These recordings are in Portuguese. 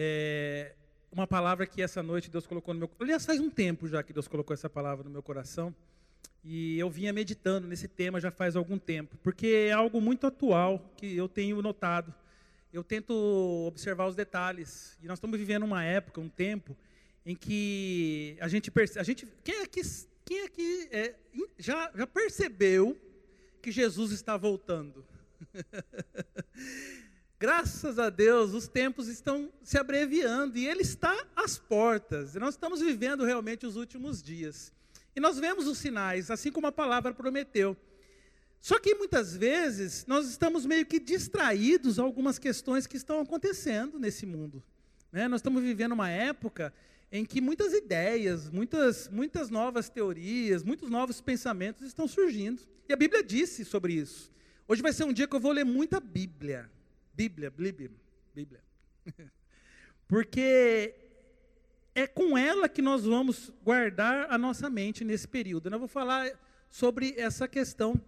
é, uma palavra que essa noite Deus colocou no meu Aliás, faz um tempo já que Deus colocou essa palavra no meu coração. E eu vinha meditando nesse tema já faz algum tempo, porque é algo muito atual que eu tenho notado. Eu tento observar os detalhes. E nós estamos vivendo uma época, um tempo, em que a gente percebe. A gente, quem é que, quem é que é, já, já percebeu que Jesus está voltando? Graças a Deus, os tempos estão se abreviando e Ele está às portas. Nós estamos vivendo realmente os últimos dias. E nós vemos os sinais, assim como a palavra prometeu. Só que muitas vezes nós estamos meio que distraídos a algumas questões que estão acontecendo nesse mundo. Né? Nós estamos vivendo uma época em que muitas ideias, muitas, muitas novas teorias, muitos novos pensamentos estão surgindo. E a Bíblia disse sobre isso. Hoje vai ser um dia que eu vou ler muita Bíblia. Bíblia, Bíblia, Bíblia. Porque é com ela que nós vamos guardar a nossa mente nesse período. Eu vou falar sobre essa questão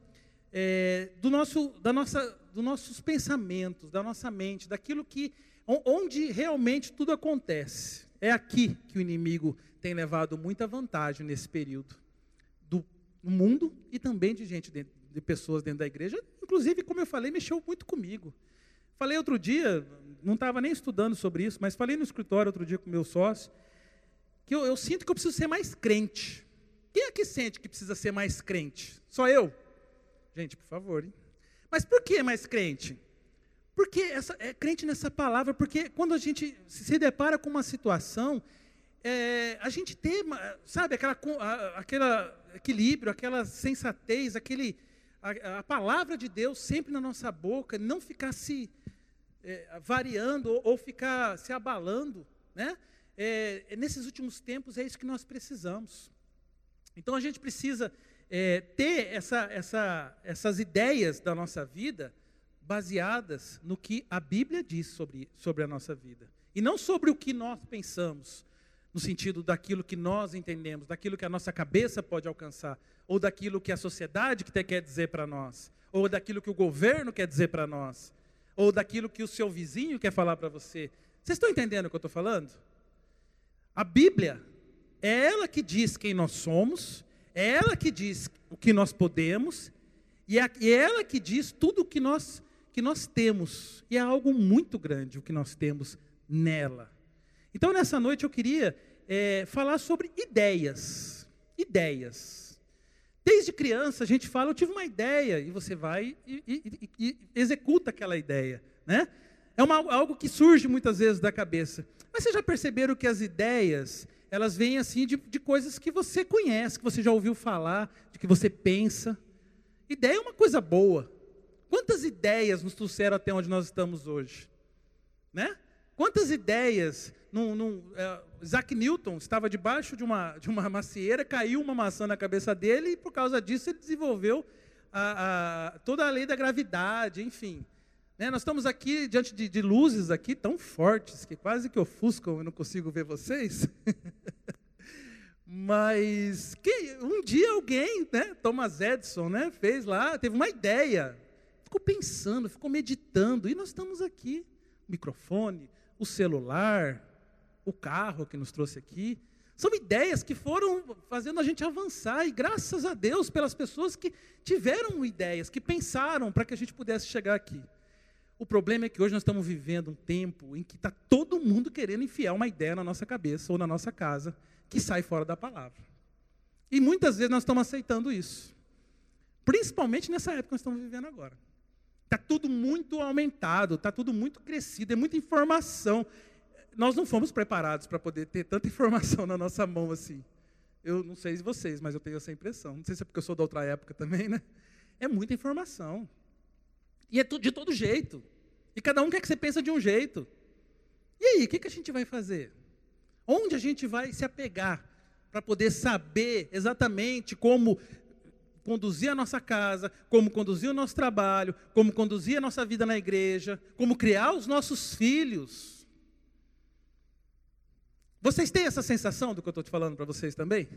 é, do nosso, da nossa, dos nossos pensamentos, da nossa mente, daquilo que, onde realmente tudo acontece. É aqui que o inimigo tem levado muita vantagem nesse período do mundo e também de gente de pessoas dentro da igreja. Inclusive, como eu falei, mexeu muito comigo. Falei outro dia, não estava nem estudando sobre isso, mas falei no escritório outro dia com meu sócio, que eu, eu sinto que eu preciso ser mais crente. Quem é que sente que precisa ser mais crente? Só eu? Gente, por favor. Hein? Mas por que mais crente? Porque essa, é crente nessa palavra, porque quando a gente se depara com uma situação, é, a gente tem, sabe, aquela, aquela equilíbrio, aquela sensatez, aquele, a, a, palavra de Deus sempre na nossa boca, não ficar se é, variando ou, ou, ficar se abalando, né? É, é, nesses últimos tempos é isso que nós precisamos. Então a gente precisa é, ter essa, essa, essas ideias da nossa vida baseadas no que a Bíblia diz sobre, sobre a nossa vida. E não sobre o que nós pensamos, no sentido daquilo que nós entendemos, daquilo que a nossa cabeça pode alcançar, ou daquilo que a sociedade quer dizer para nós, ou daquilo que o governo quer dizer para nós ou daquilo que o seu vizinho quer falar para você. Vocês estão entendendo o que eu estou falando? A Bíblia é ela que diz quem nós somos, é ela que diz o que nós podemos, e é, é ela que diz tudo o que nós, que nós temos. E é algo muito grande o que nós temos nela. Então, nessa noite, eu queria é, falar sobre ideias. Ideias. Desde criança a gente fala, eu tive uma ideia, e você vai e, e, e, e executa aquela ideia. Né? É uma, algo que surge muitas vezes da cabeça. Mas vocês já perceberam que as ideias, elas vêm assim de, de coisas que você conhece, que você já ouviu falar, de que você pensa. Ideia é uma coisa boa. Quantas ideias nos trouxeram até onde nós estamos hoje? Né? Quantas ideias num, num, é, Isaac Newton estava debaixo de uma, de uma macieira, caiu uma maçã na cabeça dele e por causa disso ele desenvolveu a, a, toda a lei da gravidade, enfim. Né, nós estamos aqui diante de, de, luzes aqui tão fortes que quase que ofuscam, eu não consigo ver vocês. Mas que, um dia alguém, né, Thomas Edison, né, fez lá, teve uma ideia, ficou pensando, ficou meditando, e nós estamos aqui, microfone, o celular, o carro que nos trouxe aqui. São ideias que foram fazendo a gente avançar, e graças a Deus pelas pessoas que tiveram ideias, que pensaram para que a gente pudesse chegar aqui. O problema é que hoje nós estamos vivendo um tempo em que está todo mundo querendo enfiar uma ideia na nossa cabeça ou na nossa casa que sai fora da palavra. E muitas vezes nós estamos aceitando isso. Principalmente nessa época que nós estamos vivendo agora. Está tudo muito aumentado, está tudo muito crescido, é muita informação. Nós não fomos preparados para poder ter tanta informação na nossa mão assim. Eu não sei vocês, mas eu tenho essa impressão. Não sei se é porque eu sou da outra época também, né? É muita informação. E é de todo jeito. E cada um quer que você pense de um jeito. E aí, o que, que a gente vai fazer? Onde a gente vai se apegar para poder saber exatamente como conduzir a nossa casa, como conduzir o nosso trabalho, como conduzir a nossa vida na igreja, como criar os nossos filhos. Vocês têm essa sensação do que eu estou te falando para vocês também?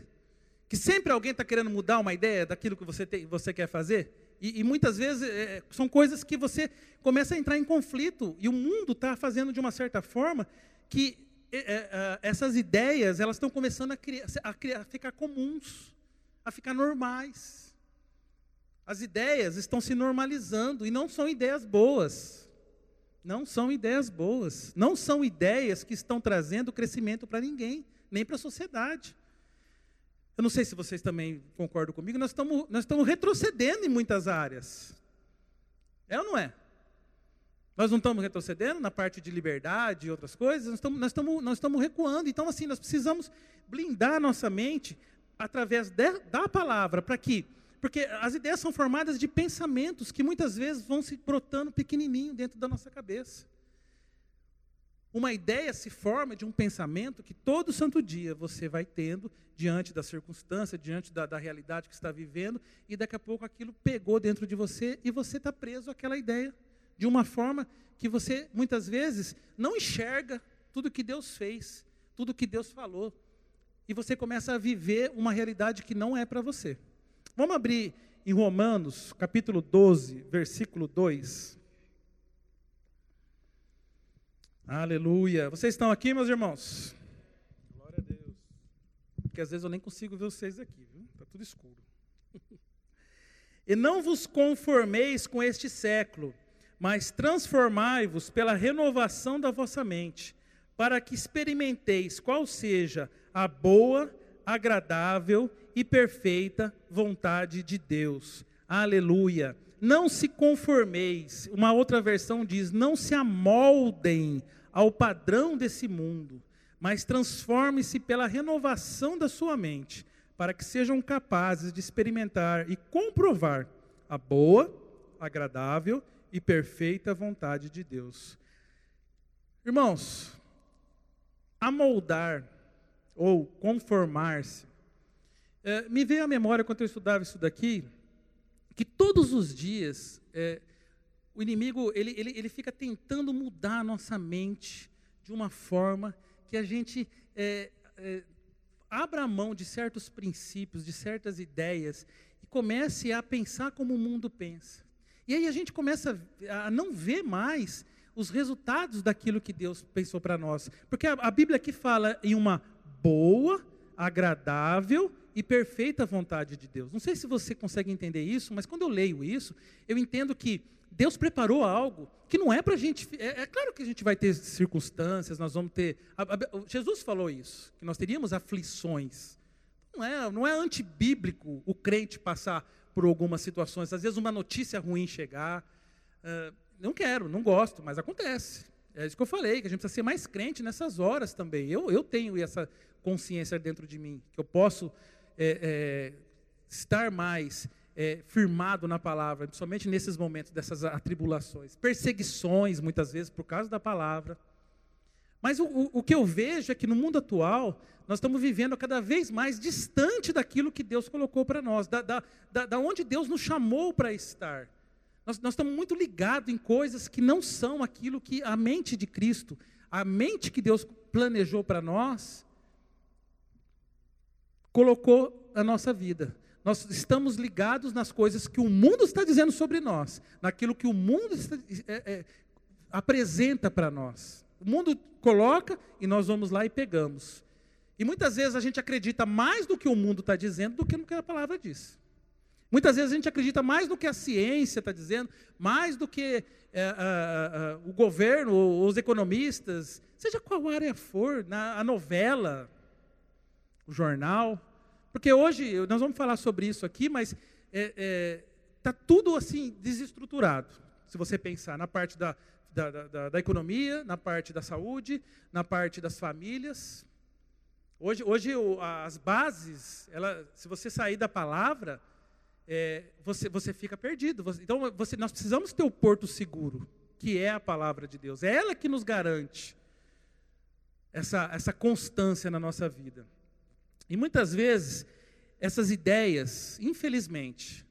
Que sempre alguém está querendo mudar uma ideia daquilo que você, tem, você quer fazer? E, e muitas vezes é, são coisas que você começa a entrar em conflito, e o mundo está fazendo de uma certa forma que é, é, essas ideias elas estão começando a, criar, a, criar, a ficar comuns, a ficar normais. As ideias estão se normalizando e não são ideias boas. Não são ideias boas. Não são ideias que estão trazendo crescimento para ninguém, nem para a sociedade. Eu não sei se vocês também concordam comigo, nós estamos, nós estamos retrocedendo em muitas áreas. É ou não é? Nós não estamos retrocedendo na parte de liberdade e outras coisas, nós estamos, nós estamos, nós estamos recuando. Então, assim, nós precisamos blindar nossa mente através de, da palavra, para que. Porque as ideias são formadas de pensamentos que muitas vezes vão se brotando pequenininho dentro da nossa cabeça. Uma ideia se forma de um pensamento que todo santo dia você vai tendo diante da circunstância, diante da, da realidade que está vivendo, e daqui a pouco aquilo pegou dentro de você e você está preso àquela ideia de uma forma que você muitas vezes não enxerga tudo que Deus fez, tudo que Deus falou, e você começa a viver uma realidade que não é para você. Vamos abrir em Romanos, capítulo 12, versículo 2. Aleluia. Vocês estão aqui, meus irmãos? Glória a Deus. Porque às vezes eu nem consigo ver vocês aqui, viu? Está tudo escuro. e não vos conformeis com este século, mas transformai-vos pela renovação da vossa mente, para que experimenteis qual seja a boa, agradável e perfeita vontade de Deus. Aleluia. Não se conformeis, uma outra versão diz: não se amoldem ao padrão desse mundo, mas transforme-se pela renovação da sua mente, para que sejam capazes de experimentar e comprovar a boa, agradável e perfeita vontade de Deus. Irmãos, amoldar ou conformar-se, é, me veio à memória quando eu estudava isso daqui, que todos os dias é, o inimigo ele, ele, ele fica tentando mudar a nossa mente de uma forma que a gente é, é, abra a mão de certos princípios, de certas ideias e comece a pensar como o mundo pensa. E aí a gente começa a não ver mais os resultados daquilo que Deus pensou para nós. Porque a, a, Bíblia aqui fala em uma boa, agradável e perfeita vontade de Deus. Não sei se você consegue entender isso, mas quando eu leio isso, eu entendo que Deus preparou algo que não é para a gente. É, é, claro que a gente vai ter circunstâncias, nós vamos ter. A, a, Jesus falou isso, que nós teríamos aflições. Não é, não é antibíblico o crente passar por algumas situações. Às vezes uma notícia ruim chegar. Uh, não quero, não gosto, mas acontece. É isso que eu falei, que a gente precisa ser mais crente nessas horas também. Eu, eu tenho essa consciência dentro de mim, que eu posso é, é, estar mais é, firmado na palavra, principalmente nesses momentos dessas atribulações, perseguições, muitas vezes, por causa da palavra. Mas o, o, o que eu vejo é que no mundo atual, nós estamos vivendo cada vez mais distante daquilo que Deus colocou para nós, da, da, da, da, onde Deus nos chamou para estar. Nós, nós estamos muito ligados em coisas que não são aquilo que a mente de Cristo, a mente que Deus planejou para nós, colocou na nossa vida. Nós estamos ligados nas coisas que o mundo está dizendo sobre nós, naquilo que o mundo está, é, é, apresenta para nós. O mundo coloca e nós vamos lá e pegamos. E muitas vezes a gente acredita mais do que o mundo está dizendo do que no que a palavra diz. Muitas vezes a gente acredita mais no que a ciência está dizendo, mais do que é, o governo, os economistas, seja qual área for, na, a novela, o jornal. Porque hoje, nós vamos falar sobre isso aqui, mas está é, é, tá tudo assim desestruturado. Se você pensar na parte da, da, da, da, economia, na parte da saúde, na parte das famílias. Hoje, hoje as bases, ela, se você sair da palavra, é, você, você fica perdido. Então, você, nós precisamos ter o porto seguro, que é a palavra de Deus. É ela que nos garante essa, essa constância na nossa vida. E muitas vezes, essas ideias, infelizmente,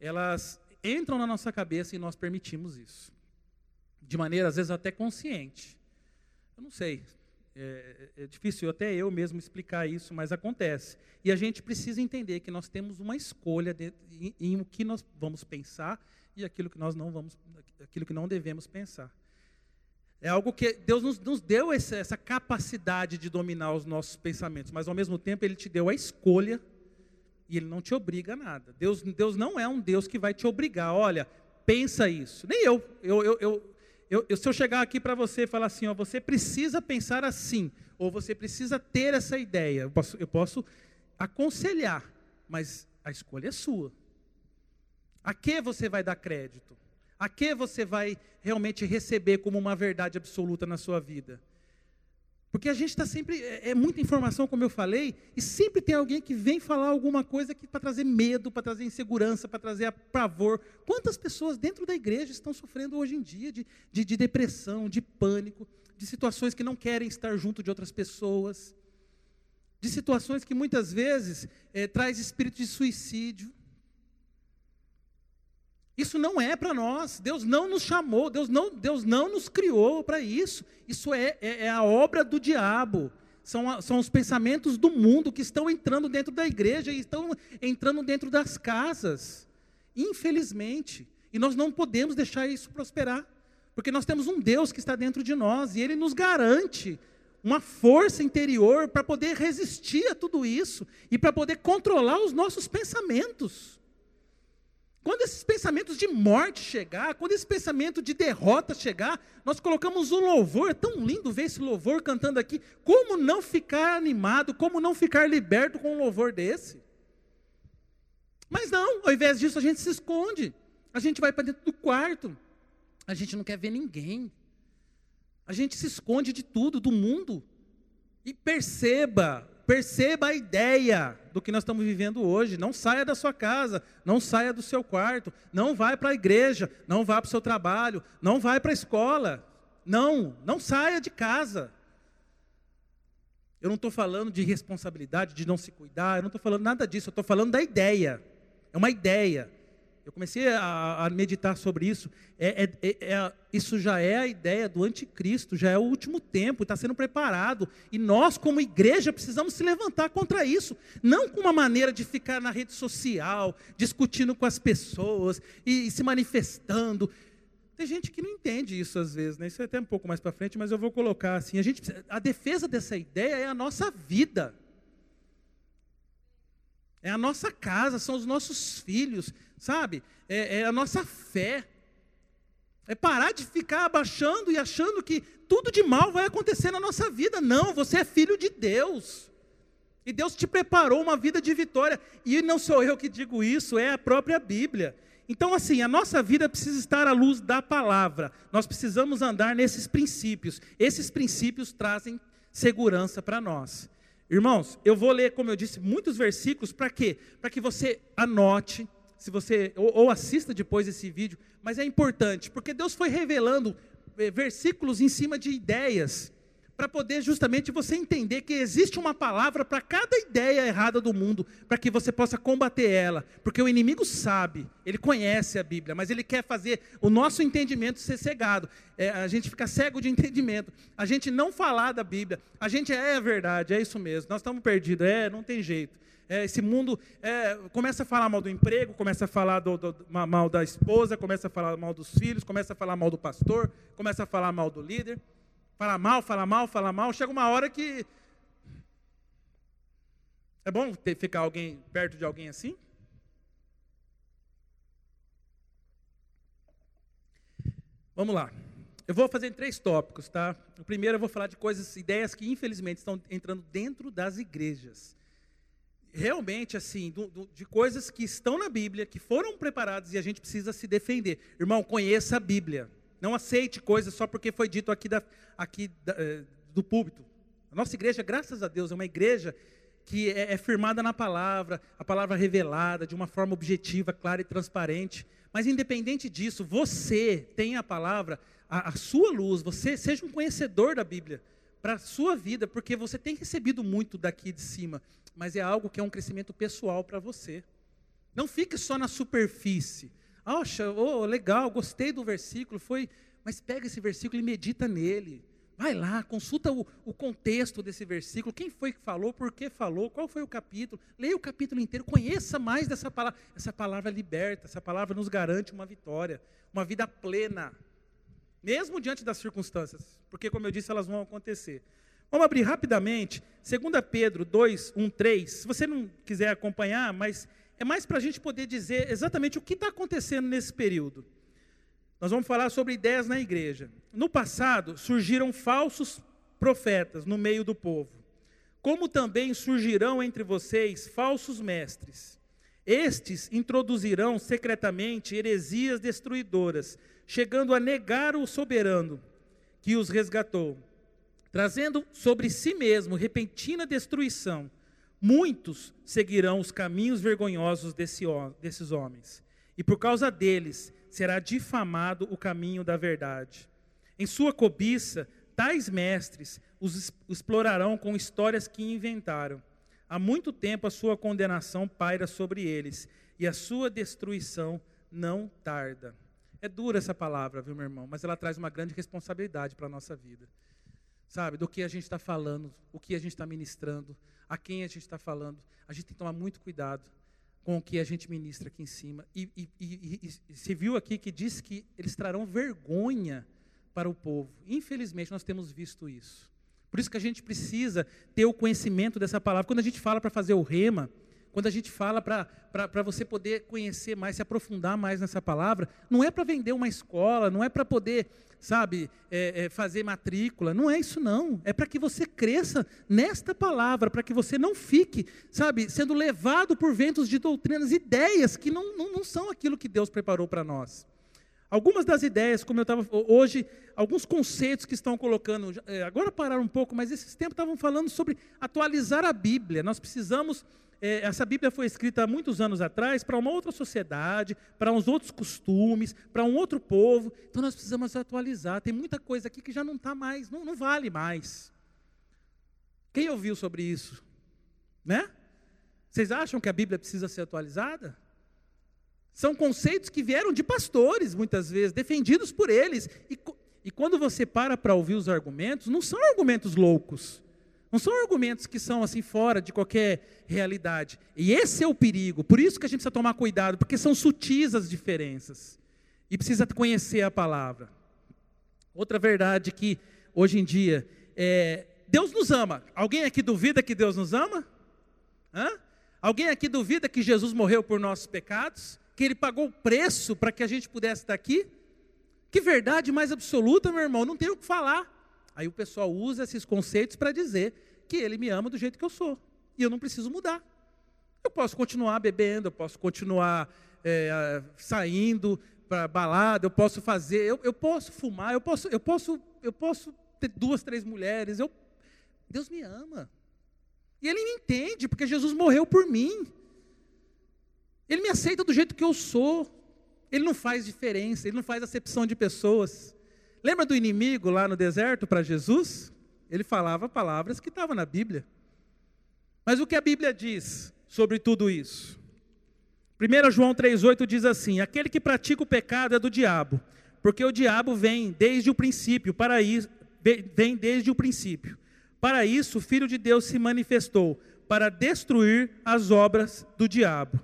elas entram na nossa cabeça e nós permitimos isso. De maneira, às vezes, até consciente. Eu não sei. É, é difícil até eu mesmo explicar isso, mas acontece. E a gente precisa entender que nós temos uma escolha de, em, em o que nós vamos pensar e aquilo que nós não vamos, aquilo que não devemos pensar. É algo que Deus nos, nos deu essa, essa, capacidade de dominar os nossos pensamentos, mas ao mesmo tempo Ele te deu a escolha e Ele não te obriga a nada. Deus, Deus não é um Deus que vai te obrigar, olha, pensa isso. Nem eu. eu, eu, eu, eu, eu se eu chegar aqui para você e falar assim, ó, você precisa pensar assim, ou você precisa ter essa ideia, eu posso, eu posso aconselhar, mas a escolha é sua. A que você vai dar crédito? A que você vai realmente receber como uma verdade absoluta na sua vida? Porque a gente está sempre, é, é, muita informação, como eu falei, e sempre tem alguém que vem falar alguma coisa para trazer medo, para trazer insegurança, para trazer pavor. Quantas pessoas dentro da igreja estão sofrendo hoje em dia de, de, de depressão, de pânico, de situações que não querem estar junto de outras pessoas, de situações que muitas vezes é, traz espírito de suicídio. Isso não é para nós. Deus não nos chamou, Deus não, Deus não nos criou para isso. Isso é, é, é, a obra do diabo. São, são os pensamentos do mundo que estão entrando dentro da igreja e estão entrando dentro das casas. Infelizmente. E nós não podemos deixar isso prosperar. Porque nós temos um Deus que está dentro de nós e Ele nos garante uma força interior para poder resistir a tudo isso e para poder controlar os nossos pensamentos. Quando esses pensamentos de morte chegar, quando esse pensamento de derrota chegar, nós colocamos um louvor, é tão lindo ver esse louvor cantando aqui. Como não ficar animado, como não ficar liberto com um louvor desse? Mas não, ao invés disso a gente se esconde. A gente vai para dentro do quarto. A gente não quer ver ninguém. A gente se esconde de tudo, do mundo. E perceba, Perceba a ideia do que nós estamos vivendo hoje. Não saia da sua casa, não saia do seu quarto, não vai para a igreja, não vá para o seu trabalho, não vai para a escola. Não, não saia de casa. Eu não estou falando de responsabilidade, de não se cuidar, eu não estou falando nada disso, eu estou falando da ideia. É uma ideia. Eu comecei a, a meditar sobre isso. É, é, é, é isso já é a ideia do anticristo, já é o último tempo, está sendo preparado. E nós, como igreja, precisamos se levantar contra isso. Não com uma maneira de ficar na rede social, discutindo com as pessoas e, e se manifestando. Tem gente que não entende isso às vezes, né? Isso é até um pouco mais para frente, mas eu vou colocar assim. A, gente, a defesa dessa ideia é a nossa vida. É a nossa casa, são os nossos filhos, sabe? É, é a nossa fé. É parar de ficar abaixando e achando que tudo de mal vai acontecer na nossa vida. Não, você é filho de Deus. E Deus te preparou uma vida de vitória. E não sou eu que digo isso, é a própria Bíblia. Então, assim, a nossa vida precisa estar à luz da palavra. Nós precisamos andar nesses princípios. Esses princípios trazem segurança para nós. Irmãos, eu vou ler, como eu disse, muitos versículos para quê? Para que você anote, se você ou, ou, assista depois esse vídeo, mas é importante, porque Deus foi revelando eh, versículos em cima de ideias para poder justamente você entender que existe uma palavra para cada ideia errada do mundo, para que você possa combater ela, porque o inimigo sabe, ele conhece a Bíblia, mas ele quer fazer o nosso entendimento ser cegado, é, a gente fica cego de entendimento, a gente não falar da Bíblia, a gente é a verdade, é isso mesmo, nós estamos perdidos, é, não tem jeito. É, esse mundo é, começa a falar mal do emprego, começa a falar do, do, mal da esposa, começa a falar mal dos filhos, começa a falar mal do pastor, começa a falar mal do líder. Fala mal, fala mal, fala mal. Chega uma hora que. É bom ter, ficar alguém perto de alguém assim? Vamos lá. Eu vou fazer em três tópicos, tá? O primeiro eu vou falar de coisas, ideias que infelizmente estão entrando dentro das igrejas. Realmente, assim, do, do, de coisas que estão na Bíblia, que foram preparadas e a gente precisa se defender. Irmão, conheça a Bíblia. Não aceite coisas só porque foi dito aqui, da, aqui da, eh, do púlpito. A nossa igreja, graças a Deus, é uma igreja que é, é firmada na palavra, a palavra revelada de uma forma objetiva, clara e transparente. Mas independente disso, você tem a palavra, a, a sua luz, você seja um conhecedor da Bíblia para a sua vida, porque você tem recebido muito daqui de cima, mas é algo que é um crescimento pessoal para você. Não fique só na superfície. Acha, oh, legal, gostei do versículo, foi, mas pega esse versículo e medita nele. Vai lá, consulta o, o, contexto desse versículo, quem foi que falou, por que falou, qual foi o capítulo, leia o capítulo inteiro, conheça mais dessa palavra. Essa palavra liberta, essa palavra nos garante uma vitória, uma vida plena. Mesmo diante das circunstâncias, porque, como eu disse, elas vão acontecer. Vamos abrir rapidamente, 2 Pedro 2, 1, 3. Se você não quiser acompanhar, mas é mais para a gente poder dizer exatamente o que está acontecendo nesse período. Nós vamos falar sobre ideias na igreja. No passado, surgiram falsos profetas no meio do povo, como também surgirão entre vocês falsos mestres. Estes introduzirão secretamente heresias destruidoras, chegando a negar o soberano que os resgatou, trazendo sobre si mesmo repentina destruição. Muitos seguirão os caminhos vergonhosos desse, desses homens, e por causa deles será difamado o caminho da verdade. Em sua cobiça, tais mestres os explorarão com histórias que inventaram. Há muito tempo a sua condenação paira sobre eles, e a sua destruição não tarda. É dura essa palavra, viu, meu irmão? Mas ela traz uma grande responsabilidade para a nossa vida. Sabe, do que a gente está falando, o que a gente está ministrando, a quem a gente está falando. A gente tem que tomar muito cuidado com o que a gente ministra aqui em cima. E, e, e, e se viu aqui que diz que eles trarão vergonha para o povo. Infelizmente, nós temos visto isso. Por isso que a gente precisa ter o conhecimento dessa palavra. Quando a gente fala para fazer o rema, quando a gente fala para você poder conhecer mais, se aprofundar mais nessa palavra, não é para vender uma escola, não é para poder, sabe, é, é, fazer matrícula, não é isso não. É para que você cresça nesta palavra, para que você não fique, sabe, sendo levado por ventos de doutrinas, ideias que não, não, não são aquilo que Deus preparou para nós. Algumas das ideias, como eu estava hoje, alguns conceitos que estão colocando, é, agora pararam um pouco, mas esses tempos estavam falando sobre atualizar a Bíblia. Nós precisamos é, essa Bíblia foi escrita há muitos anos atrás para uma outra sociedade, para uns outros costumes, para um outro povo. Então nós precisamos atualizar. Tem muita coisa aqui que já não está mais, não, não vale mais. Quem ouviu sobre isso? Né? Vocês acham que a Bíblia precisa ser atualizada? São conceitos que vieram de pastores, muitas vezes, defendidos por eles. E, e quando você para para ouvir os argumentos, não são argumentos loucos. Não são argumentos que são assim fora de qualquer realidade. E esse é o perigo. Por isso que a gente precisa tomar cuidado, porque são sutis as diferenças. E precisa conhecer a palavra. Outra verdade que hoje em dia é Deus nos ama. Alguém aqui duvida que Deus nos ama? Hã? Alguém aqui duvida que Jesus morreu por nossos pecados? Que ele pagou o preço para que a gente pudesse estar aqui? Que verdade mais absoluta, meu irmão, não tem o que falar. Aí o pessoal usa esses conceitos para dizer que ele me ama do jeito que eu sou. E eu não preciso mudar. Eu posso continuar bebendo, eu posso continuar é, saindo para balada, eu posso fazer, eu, eu, posso fumar, eu posso, eu posso, eu posso ter duas, três mulheres. Eu, Deus me ama. E Ele me entende, porque Jesus morreu por mim. Ele me aceita do jeito que eu sou. Ele não faz diferença, ele não faz acepção de pessoas. Lembra do inimigo lá no deserto para Jesus? Ele falava palavras que estavam na Bíblia. Mas o que a Bíblia diz sobre tudo isso? 1 João 3,8 diz assim: Aquele que pratica o pecado é do diabo, porque o diabo vem desde o princípio, para isso, vem desde o princípio. Para isso, o Filho de Deus se manifestou, para destruir as obras do diabo.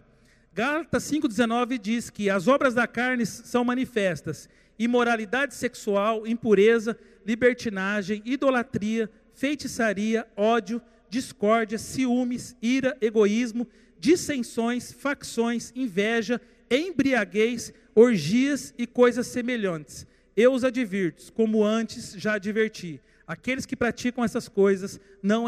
Gálatas 5,19 diz que as obras da carne são manifestas, imoralidade sexual, impureza, libertinagem, idolatria, feitiçaria, ódio, discórdia, ciúmes, ira, egoísmo, dissensões, facções, inveja, embriaguez, orgias e coisas semelhantes. Eu os advirto, como antes já adverti. Aqueles que praticam essas coisas não,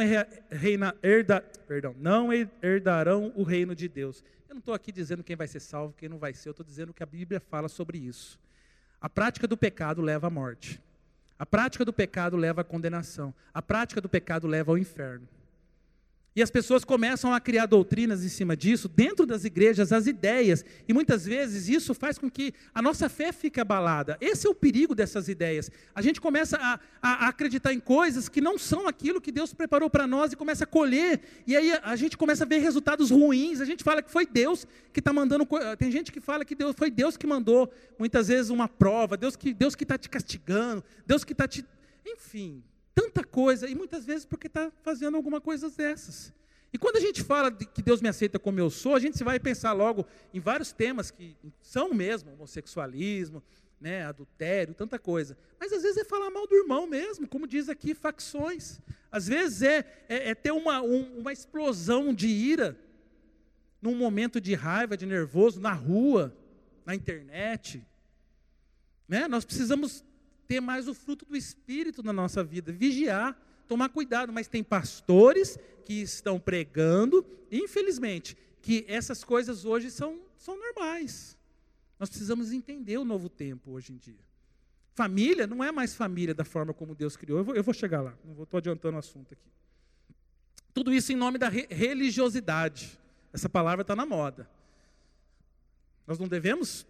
reina, herda, perdão, não herdarão o reino de Deus. Eu não estou aqui dizendo quem vai ser salvo, quem não vai ser, eu estou dizendo que a Bíblia fala sobre isso. A prática do pecado leva à morte. A prática do pecado leva à condenação. A prática do pecado leva ao inferno. E as pessoas começam a criar doutrinas em cima disso, dentro das igrejas, as ideias. E muitas vezes isso faz com que a nossa fé fique abalada. Esse é o perigo dessas ideias. A gente começa a, a, acreditar em coisas que não são aquilo que Deus preparou para nós e começa a colher. E aí a, a, gente começa a ver resultados ruins. A gente fala que foi Deus que está mandando. Tem gente que fala que Deus, foi Deus que mandou, muitas vezes, uma prova. Deus que Deus está te castigando. Deus que está te. Enfim, tanta coisa, e muitas vezes porque está fazendo alguma coisa dessas. E quando a gente fala de que Deus me aceita como eu sou, a gente vai pensar logo em vários temas que são mesmo, homossexualismo, né, adultério, tanta coisa. Mas às vezes é falar mal do irmão mesmo, como diz aqui, facções. Às vezes é, é, é ter uma, um, uma explosão de ira, num momento de raiva, de nervoso, na rua, na internet. Né? Nós precisamos ter mais o fruto do Espírito na nossa vida, vigiar, tomar cuidado. Mas tem pastores que estão pregando, infelizmente, que essas coisas hoje são, são normais. Nós precisamos entender o novo tempo hoje em dia. Família não é mais família da forma como Deus criou. Eu vou, eu vou chegar lá, não estou adiantando o assunto aqui. Tudo isso em nome da re religiosidade. Essa palavra está na moda. Nós não devemos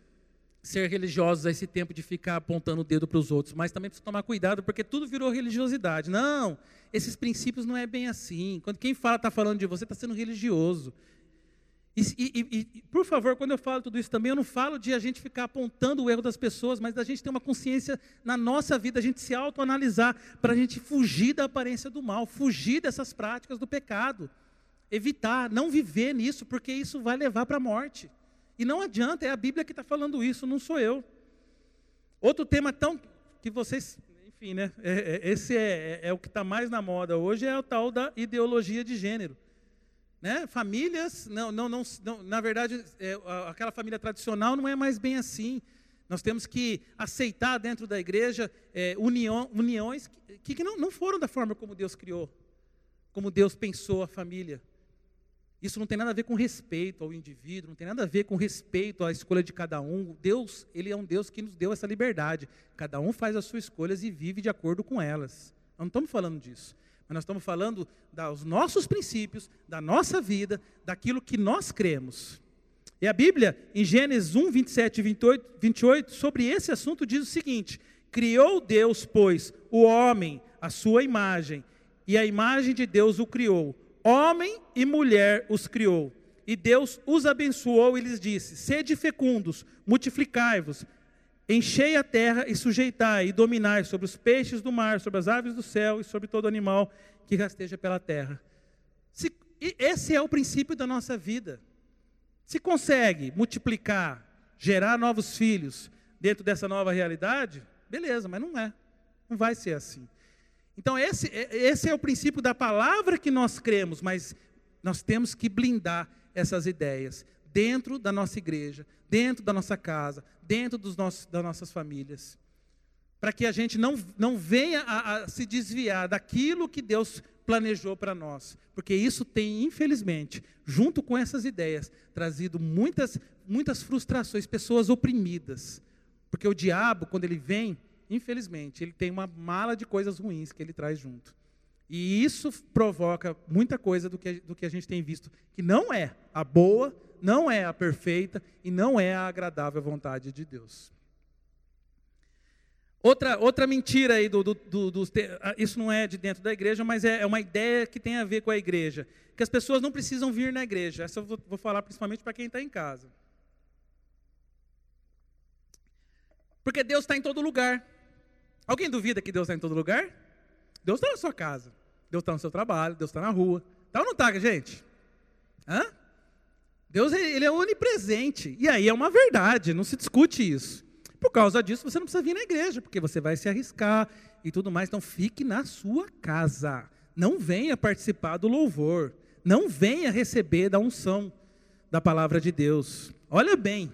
ser religiosos a esse tempo de ficar apontando o dedo para os outros, mas também precisa tomar cuidado, porque tudo virou religiosidade. Não, esses princípios não é bem assim. Quando quem fala está falando de você, está sendo religioso. E, e, e, por favor, quando eu falo tudo isso também, eu não falo de a gente ficar apontando o erro das pessoas, mas da gente ter uma consciência na nossa vida, a gente se autoanalisar, para a gente fugir da aparência do mal, fugir dessas práticas do pecado. Evitar, não viver nisso, porque isso vai levar para a morte. E não adianta, é a Bíblia que está falando isso, não sou eu. Outro tema tão que vocês, enfim, né? É, é, esse é, é, é o que está mais na moda hoje, é o tal da ideologia de gênero. Né? Famílias, não, não, não, não na verdade, é, aquela família tradicional não é mais bem assim. Nós temos que aceitar dentro da igreja é, união, uniões que, que não, não foram da forma como Deus criou, como Deus pensou a família. Isso não tem nada a ver com respeito ao indivíduo, não tem nada a ver com respeito à escolha de cada um. Deus, ele é um Deus que nos deu essa liberdade. Cada um faz as suas escolhas e vive de acordo com elas. Nós não estamos falando disso. Mas nós estamos falando dos nossos princípios, da nossa vida, daquilo que nós cremos. E a Bíblia, em Gênesis 1, 27 e 28, 28, sobre esse assunto, diz o seguinte: Criou Deus, pois, o homem, a sua imagem, e a imagem de Deus o criou. Homem e mulher os criou. E Deus os abençoou e lhes disse: Sede fecundos, multiplicai-vos, Enchei a terra e sujeitai e dominai sobre os peixes do mar, sobre as aves do céu e sobre todo animal que rasteja pela terra. Se, esse é o princípio da nossa vida. Se consegue multiplicar, gerar novos filhos dentro dessa nova realidade, beleza, mas não é. Não vai ser assim. Então, esse, esse é o princípio da palavra que nós cremos, mas nós temos que blindar essas ideias dentro da nossa igreja, dentro da nossa casa, dentro dos nossos, das nossas famílias. Para que a gente não, não venha a, a se desviar daquilo que Deus planejou para nós. Porque isso tem, infelizmente, junto com essas ideias, trazido muitas, muitas frustrações, pessoas oprimidas. Porque o diabo, quando ele vem, infelizmente, ele tem uma mala de coisas ruins que ele traz junto. E isso provoca muita coisa do que, do que a gente tem visto, que não é a boa, não é a perfeita e não é a agradável vontade de Deus. Outra, outra mentira aí, do, do, do, do, isso não é de dentro da igreja, mas é, é, uma ideia que tem a ver com a igreja. Que as pessoas não precisam vir na igreja. Essa eu vou, vou falar principalmente para quem está em casa. Porque Deus está em todo lugar. Alguém duvida que Deus está em todo lugar? Deus está na sua casa. Deus está no seu trabalho. Deus está na rua. Está ou não está, gente? Hã? Deus ele é onipresente. E aí é uma verdade, não se discute isso. Por causa disso, você não precisa vir na igreja, porque você vai se arriscar e tudo mais. Então, fique na sua casa. Não venha participar do louvor. Não venha receber da unção da palavra de Deus. Olha bem,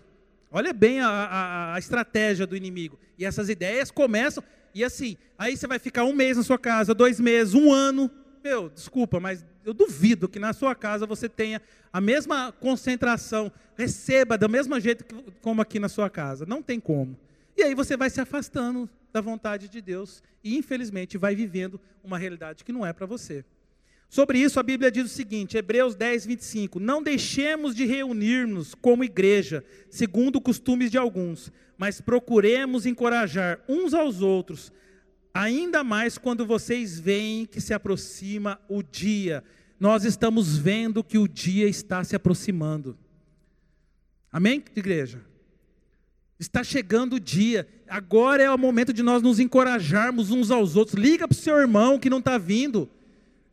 olha bem a, a, a estratégia do inimigo. E essas ideias começam, e assim, aí você vai ficar um mês na sua casa, dois meses, um ano. Meu, desculpa, mas eu duvido que na sua casa você tenha a mesma concentração, receba do mesmo jeito que, como aqui na sua casa. Não tem como. E aí você vai se afastando da vontade de Deus e, infelizmente, vai vivendo uma realidade que não é para você. Sobre isso, a Bíblia diz o seguinte, Hebreus 10, 25: Não deixemos de reunir-nos como igreja, segundo costumes de alguns, mas procuremos encorajar uns aos outros, ainda mais quando vocês veem que se aproxima o dia nós estamos vendo que o dia está se aproximando. Amém, igreja? Está chegando o dia. Agora é o momento de nós nos encorajarmos uns aos outros. Liga para o seu irmão que não está vindo.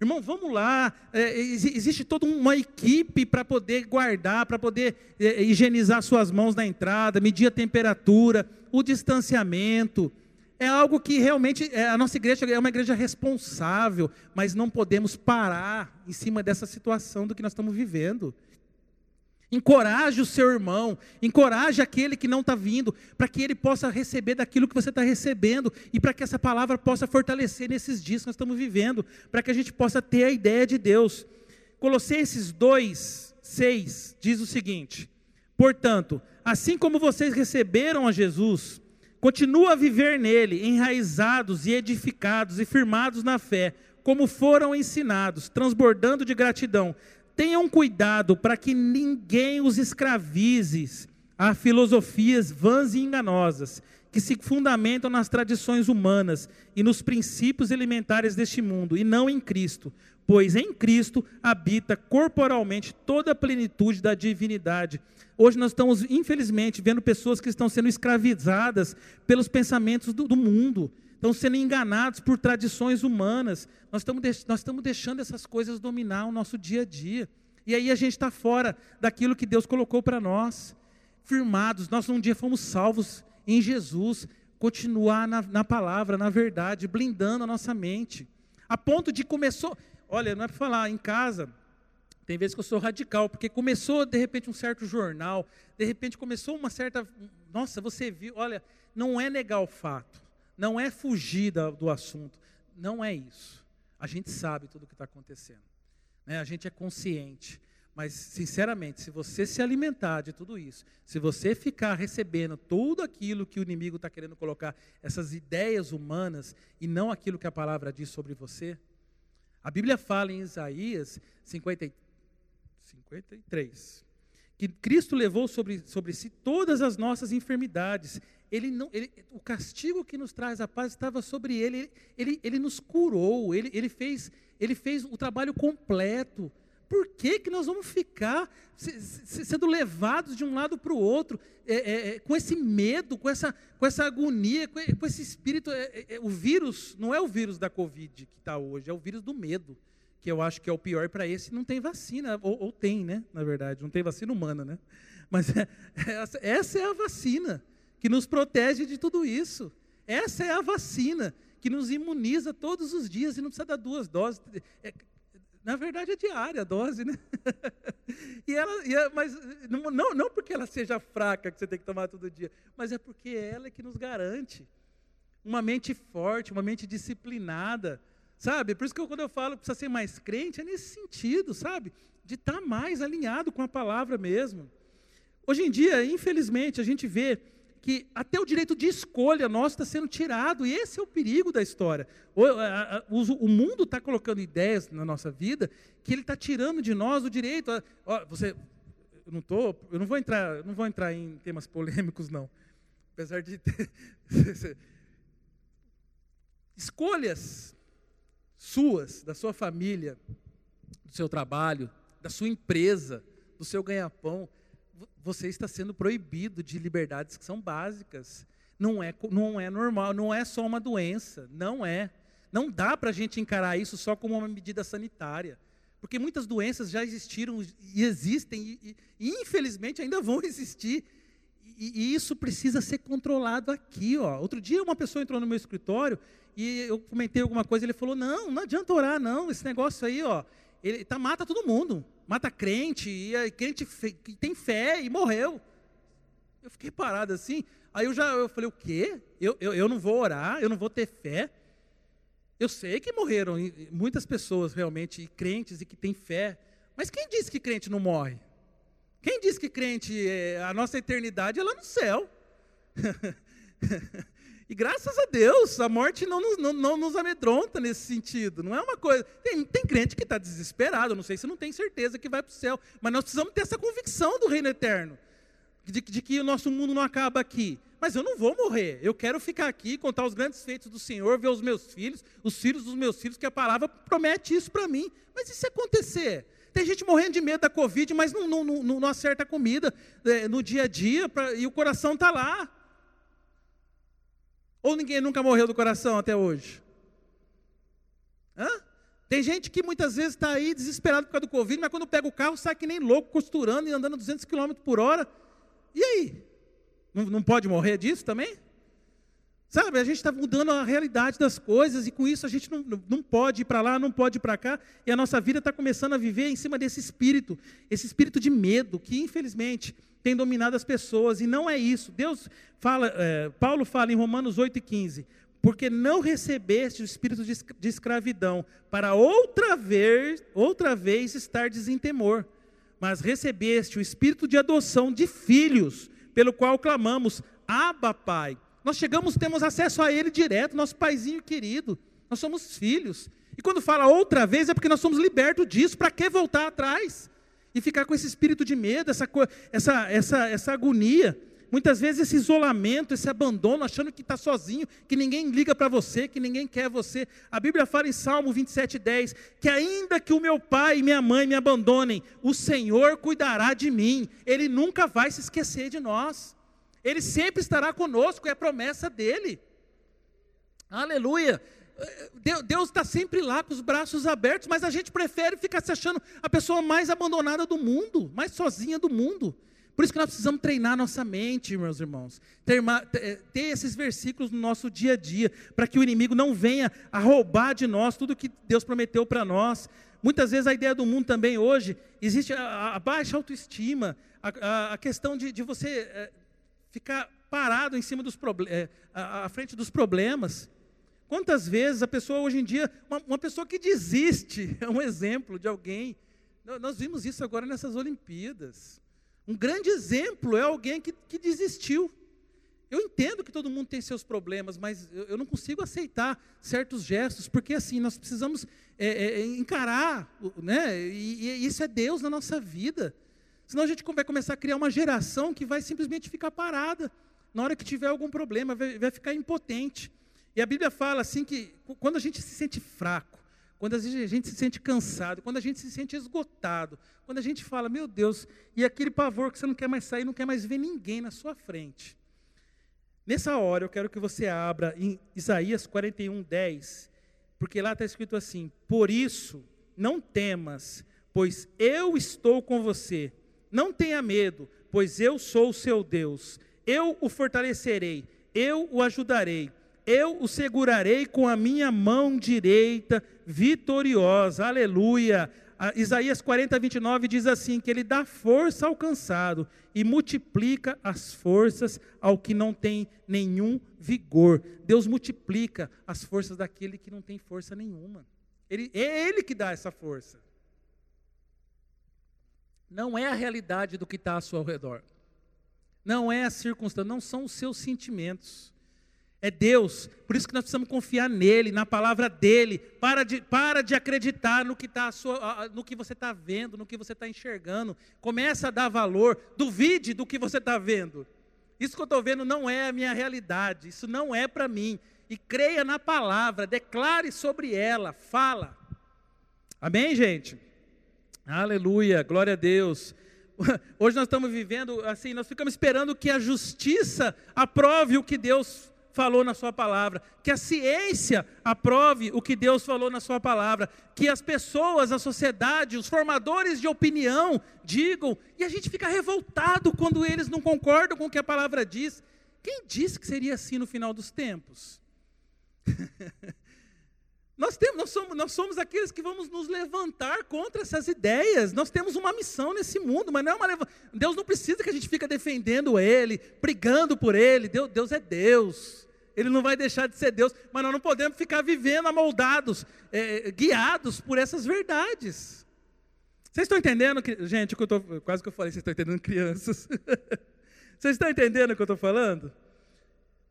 Irmão, vamos lá. É, existe toda uma equipe para poder guardar, para poder é, higienizar suas mãos na entrada, medir a temperatura, o distanciamento. É algo que realmente é, a nossa igreja é uma igreja responsável, mas não podemos parar em cima dessa situação do que nós estamos vivendo. Encoraje o seu irmão, encoraje aquele que não está vindo, para que ele possa receber daquilo que você está recebendo e para que essa palavra possa fortalecer nesses dias que nós estamos vivendo, para que a gente possa ter a ideia de Deus. Colossenses 2, 6 diz o seguinte: Portanto, assim como vocês receberam a Jesus, continua a viver nele, enraizados e edificados e firmados na fé, como foram ensinados, transbordando de gratidão Tenham cuidado para que ninguém os escravize a filosofias vãs e enganosas, que se fundamentam nas tradições humanas e nos princípios elementares deste mundo, e não em Cristo, pois em Cristo habita corporalmente toda a plenitude da divindade. Hoje nós estamos, infelizmente, vendo pessoas que estão sendo escravizadas pelos pensamentos do, do mundo estão sendo enganados por tradições humanas. Nós estamos, nós estamos deixando essas coisas dominar o nosso dia a dia. E aí a gente está fora daquilo que Deus colocou para nós. Firmados, nós um dia fomos salvos em Jesus, continuar na, na palavra, na verdade, blindando a nossa mente. A ponto de começou, olha, não é para falar, em casa, tem vezes que eu sou radical, porque começou de repente um certo jornal, de repente começou uma certa. Nossa, você viu, olha, não é negar o fato não é fugir do assunto, não é isso. A gente sabe tudo o que está acontecendo, né? a gente é consciente. Mas, sinceramente, se você se alimentar de tudo isso, se você ficar recebendo tudo aquilo que o inimigo está querendo colocar, essas ideias humanas, e não aquilo que a palavra diz sobre você, a Bíblia fala em Isaías 50, 53 que Cristo levou sobre, sobre si todas as nossas enfermidades ele não, ele, o castigo que nos traz a paz estava sobre ele. Ele, ele, nos curou, ele, ele, fez, ele fez o trabalho completo. Por que, que nós vamos ficar sendo levados de um lado para o outro, é, é, é, com esse medo, com essa, com essa agonia, com, com esse espírito? É, é, é, o vírus não é o vírus da Covid que está hoje, é o vírus do medo, que eu acho que é o pior para esse. Não tem vacina, ou, ou, tem, né? Na verdade, não tem vacina humana, né? Mas essa é a vacina que nos protege de tudo isso. Essa é a vacina que nos imuniza todos os dias e não precisa dar duas doses. É, na verdade é diária a dose, né? e ela, e ela, mas não, não porque ela seja fraca que você tem que tomar todo dia, mas é porque ela é que nos garante uma mente forte, uma mente disciplinada, sabe? Por isso que eu, quando eu falo precisa ser mais crente, é nesse sentido, sabe? De estar mais alinhado com a palavra mesmo. Hoje em dia, infelizmente, a gente vê que até o direito de escolha nosso está sendo tirado, e esse é o perigo da história. O, a, a, o, o mundo está colocando ideias na nossa vida que ele está tirando de nós o direito. A, ó, você, eu não tô, eu não vou entrar, não vou entrar em temas polêmicos não, apesar de ter, escolhas suas, da sua família, do seu trabalho, da sua empresa, do seu ganha-pão você está sendo proibido de liberdades que são básicas. Não é, não é normal, não é só uma doença, não é. Não dá para a gente encarar isso só como uma medida sanitária. Porque muitas doenças já existiram e existem, e, e infelizmente ainda vão existir. E, e, isso precisa ser controlado aqui. Ó. Outro dia uma pessoa entrou no meu escritório e eu comentei alguma coisa, ele falou, não, não adianta orar não, esse negócio aí, ó, ele tá, mata todo mundo mata crente, e a crente que tem fé e morreu. Eu fiquei parado assim. Aí eu já eu falei, o quê? Eu, eu, eu não vou orar, eu não vou ter fé. Eu sei que morreram muitas pessoas realmente, e crentes e que têm fé. Mas quem disse que crente não morre? Quem disse que crente, é, a nossa eternidade é lá no céu? E graças a Deus, a morte não nos, não, não nos amedronta nesse sentido. Não é uma coisa. Tem, tem crente que está desesperado, não sei se não tem certeza que vai para o céu. Mas nós precisamos ter essa convicção do reino eterno. De, de, que o nosso mundo não acaba aqui. Mas eu não vou morrer. Eu quero ficar aqui, contar os grandes feitos do Senhor, ver os meus filhos, os filhos dos meus filhos, que a palavra promete isso para mim. Mas e se acontecer? Tem gente morrendo de medo da Covid, mas não, não, não, não acerta a comida é, no dia a dia, pra, e o coração está lá. Ou ninguém nunca morreu do coração até hoje? Hã? Tem gente que muitas vezes está aí desesperado por causa do Covid, mas quando pega o carro sai que nem louco, costurando e andando 200 km por hora. E aí? Não, não pode morrer disso também? Sabe, a gente está mudando a realidade das coisas e com isso a gente não, não pode ir para lá, não pode ir para cá, e a nossa vida está começando a viver em cima desse espírito, esse espírito de medo que infelizmente tem dominado as pessoas, e não é isso. Deus fala, é, Paulo fala em Romanos 8 e 15, porque não recebeste o espírito de, escravidão para outra vez, outra vez estar em temor, mas recebeste o espírito de adoção de filhos, pelo qual clamamos, Abba, Pai. Nós chegamos, temos acesso a Ele direto, nosso paizinho querido. Nós somos filhos. E quando fala outra vez, é porque nós somos libertos disso. Para que voltar atrás? E ficar com esse espírito de medo, essa, essa, essa, essa agonia. Muitas vezes esse isolamento, esse abandono, achando que está sozinho, que ninguém liga para você, que ninguém quer você. A Bíblia fala em Salmo 27,10 que ainda que o meu pai e minha mãe me abandonem, o Senhor cuidará de mim, Ele nunca vai se esquecer de nós, Ele sempre estará conosco, é a promessa dele. Aleluia! Deus está sempre lá com os braços abertos, mas a gente prefere ficar se achando a pessoa mais abandonada do mundo, mais sozinha do mundo. Por isso que nós precisamos treinar nossa mente, meus irmãos. Ter, eh, ter esses versículos no nosso dia a dia, para que o inimigo não venha a roubar de nós tudo que Deus prometeu para nós. Muitas vezes a ideia do mundo também hoje, existe a, a baixa autoestima, a, a, questão de, de você é, ficar parado em cima dos é, à frente dos problemas. Quantas vezes a pessoa hoje em dia, uma, uma pessoa que desiste, é um exemplo de alguém. Nós vimos isso agora nessas Olimpíadas. Um grande exemplo é alguém que, que desistiu. Eu entendo que todo mundo tem seus problemas, mas eu, eu não consigo aceitar certos gestos, porque assim, nós precisamos é, é encarar, né? E, e, isso é Deus na nossa vida. Senão a gente vai começar a criar uma geração que vai simplesmente ficar parada. Na hora que tiver algum problema, vai, vai ficar impotente. E a Bíblia fala assim que quando a gente se sente fraco, quando a gente se sente cansado, quando a gente se sente esgotado, quando a gente fala, meu Deus, e aquele pavor que você não quer mais sair, não quer mais ver ninguém na sua frente. Nessa hora eu quero que você abra em Isaías 41, 10, porque lá está escrito assim: Por isso, não temas, pois eu estou com você. Não tenha medo, pois eu sou o seu Deus. Eu o fortalecerei, eu o ajudarei eu o segurarei com a minha mão direita vitoriosa. Aleluia. Isaías 40, 29 diz assim: que ele dá força ao cansado e multiplica as forças ao que não tem nenhum vigor. Deus multiplica as forças daquele que não tem força nenhuma. Ele, é Ele que dá essa força. Não é a realidade do que está ao seu redor. Não é a circunstância, não são os seus sentimentos é Deus. Por isso que nós precisamos confiar nele, na palavra dele. Para de, para de acreditar no que, tá sua, no que você está vendo, no que você está enxergando. Começa a dar valor. Duvide do que você está vendo. Isso que eu estou vendo não é a minha realidade. Isso não é para mim. E creia na palavra, declare sobre ela, fala. Amém, gente? Aleluia, glória a Deus. Hoje nós estamos vivendo assim, nós ficamos esperando que a justiça aprove o que Deus falou na Sua palavra, que a ciência aprove o que Deus falou na Sua palavra, que as pessoas, a sociedade, os formadores de opinião digam, e a gente fica revoltado quando eles não concordam com o que a palavra diz. Quem disse que seria assim no final dos tempos? Nós, temos, nós, somos, nós somos aqueles que vamos nos levantar contra essas ideias. Nós temos uma missão nesse mundo, mas não é uma Deus não precisa que a gente fique defendendo Ele, brigando por Ele. Deus, Deus é Deus. Ele não vai deixar de ser Deus, mas nós não podemos ficar vivendo amoldados, é, guiados por essas verdades. Vocês estão entendendo, que, gente, que eu tô, quase que eu falei, vocês estão entendendo, crianças? vocês estão entendendo o que eu estou falando?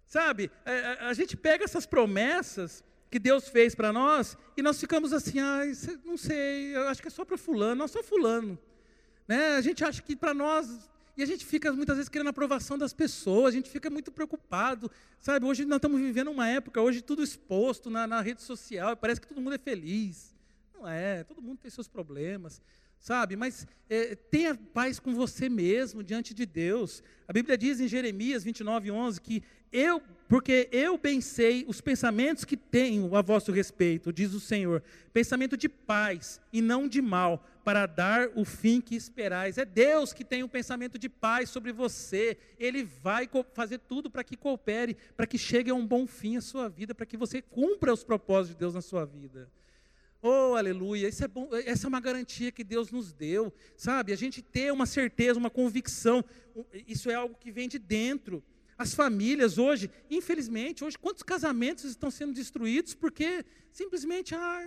Sabe, a, é, a, a, gente pega essas promessas que Deus fez para nós e nós ficamos assim, ah, não sei, acho que é só para fulano, não só fulano. Né? A gente acha que para nós e a gente fica muitas vezes querendo a aprovação das pessoas, a gente fica muito preocupado, sabe? Hoje nós estamos vivendo uma época, hoje tudo exposto na, na rede social, parece que todo mundo é feliz. Não é, todo mundo tem seus problemas, sabe? Mas é, tenha paz com você mesmo diante de Deus. A Bíblia diz em Jeremias 29, 11 que eu, porque eu bem sei os pensamentos que tenho a vosso respeito, diz o Senhor, pensamento de paz e não de mal, para dar o fim que esperais. É Deus que tem um pensamento de paz sobre você. Ele vai fazer tudo para que coopere, para que chegue a um bom fim a sua vida, para que você cumpra os propósitos de Deus na sua vida. Oh, aleluia! Isso é bom, essa é uma garantia que Deus nos deu, sabe? A gente ter uma certeza, uma convicção, isso é algo que vem de dentro. As famílias hoje, infelizmente, hoje, quantos casamentos estão sendo destruídos porque simplesmente, ah,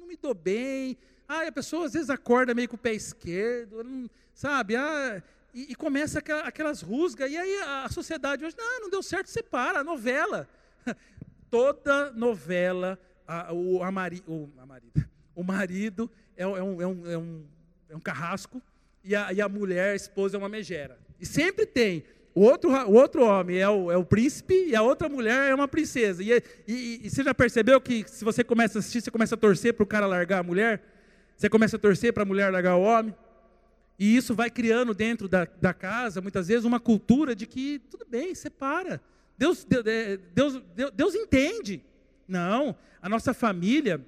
não me dou bem, ah, a pessoa às vezes acorda meio com o pé esquerdo, sabe? Ah, e, e, começa aquelas rusgas, e aí a, sociedade hoje, não, não deu certo, separa, a novela. Toda novela, a, o, a mari, o, a marido, o marido é, é, um, é, um, é, um, é um carrasco, e a, e a mulher, a esposa, é uma megera. E sempre tem o outro, o outro homem é o, é o príncipe e a outra mulher é uma princesa. E, e, e, você já percebeu que se você começa a assistir, você começa a torcer para o cara largar a mulher? Você começa a torcer para a mulher largar o homem? E isso vai criando dentro da, da casa, muitas vezes, uma cultura de que tudo bem, separa. Deus, Deus, Deus, Deus entende. Não, a nossa família